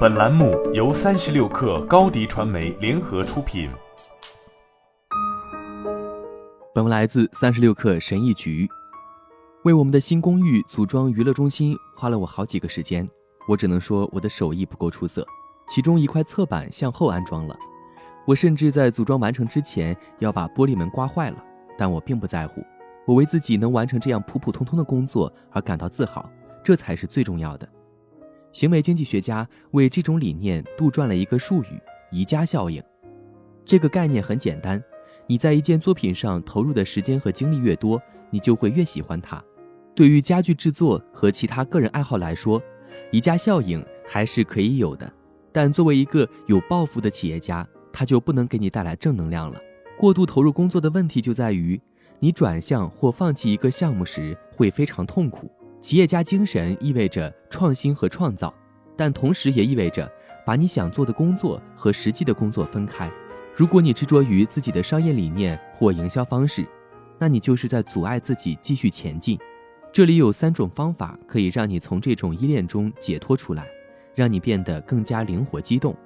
本栏目由三十六氪高低传媒联合出品。本文来自三十六氪神译局。为我们的新公寓组装娱乐中心花了我好几个时间，我只能说我的手艺不够出色。其中一块侧板向后安装了，我甚至在组装完成之前要把玻璃门刮坏了，但我并不在乎。我为自己能完成这样普普通通的工作而感到自豪，这才是最重要的。行为经济学家为这种理念杜撰了一个术语——宜家效应。这个概念很简单：你在一件作品上投入的时间和精力越多，你就会越喜欢它。对于家具制作和其他个人爱好来说，宜家效应还是可以有的。但作为一个有抱负的企业家，他就不能给你带来正能量了。过度投入工作的问题就在于，你转向或放弃一个项目时会非常痛苦。企业家精神意味着创新和创造，但同时也意味着把你想做的工作和实际的工作分开。如果你执着于自己的商业理念或营销方式，那你就是在阻碍自己继续前进。这里有三种方法可以让你从这种依恋中解脱出来，让你变得更加灵活机动。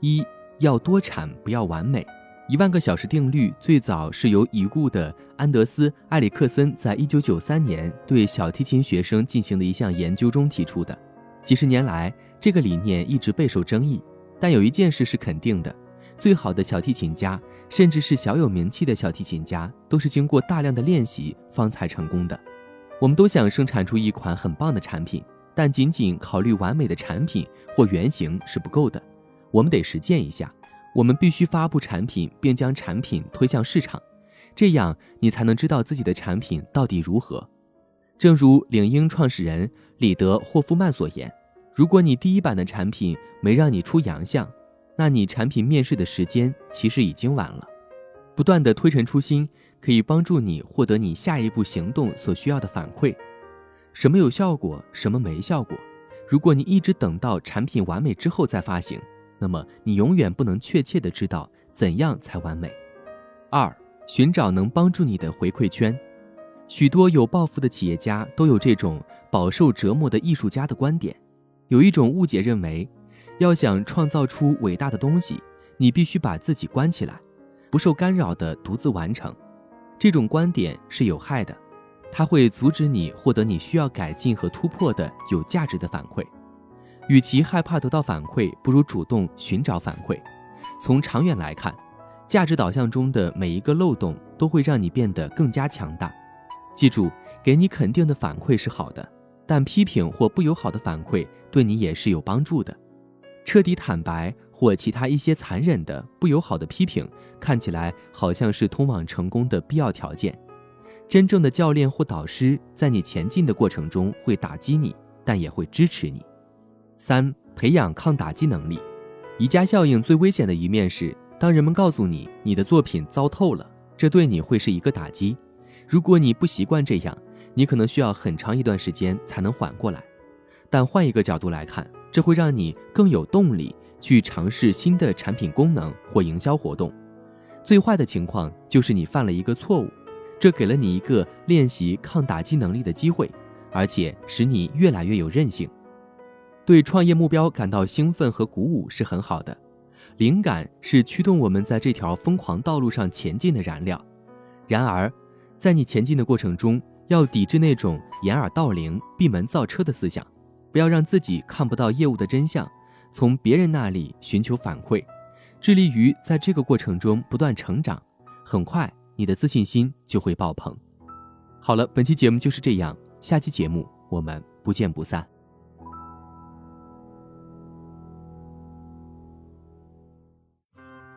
一要多产，不要完美。一万个小时定律最早是由已故的安德斯·埃里克森在一九九三年对小提琴学生进行的一项研究中提出的。几十年来，这个理念一直备受争议。但有一件事是肯定的：最好的小提琴家，甚至是小有名气的小提琴家，都是经过大量的练习方才成功的。我们都想生产出一款很棒的产品，但仅仅考虑完美的产品或原型是不够的。我们得实践一下。我们必须发布产品，并将产品推向市场，这样你才能知道自己的产品到底如何。正如领英创始人里德·霍夫曼所言：“如果你第一版的产品没让你出洋相，那你产品面世的时间其实已经晚了。”不断的推陈出新可以帮助你获得你下一步行动所需要的反馈。什么有效果，什么没效果。如果你一直等到产品完美之后再发行，那么你永远不能确切的知道怎样才完美。二，寻找能帮助你的回馈圈。许多有抱负的企业家都有这种饱受折磨的艺术家的观点。有一种误解认为，要想创造出伟大的东西，你必须把自己关起来，不受干扰的独自完成。这种观点是有害的，它会阻止你获得你需要改进和突破的有价值的反馈。与其害怕得到反馈，不如主动寻找反馈。从长远来看，价值导向中的每一个漏洞都会让你变得更加强大。记住，给你肯定的反馈是好的，但批评或不友好的反馈对你也是有帮助的。彻底坦白或其他一些残忍的、不友好的批评，看起来好像是通往成功的必要条件。真正的教练或导师在你前进的过程中会打击你，但也会支持你。三、培养抗打击能力。宜家效应最危险的一面是，当人们告诉你你的作品糟透了，这对你会是一个打击。如果你不习惯这样，你可能需要很长一段时间才能缓过来。但换一个角度来看，这会让你更有动力去尝试新的产品功能或营销活动。最坏的情况就是你犯了一个错误，这给了你一个练习抗打击能力的机会，而且使你越来越有韧性。对创业目标感到兴奋和鼓舞是很好的，灵感是驱动我们在这条疯狂道路上前进的燃料。然而，在你前进的过程中，要抵制那种掩耳盗铃、闭门造车的思想，不要让自己看不到业务的真相，从别人那里寻求反馈，致力于在这个过程中不断成长。很快，你的自信心就会爆棚。好了，本期节目就是这样，下期节目我们不见不散。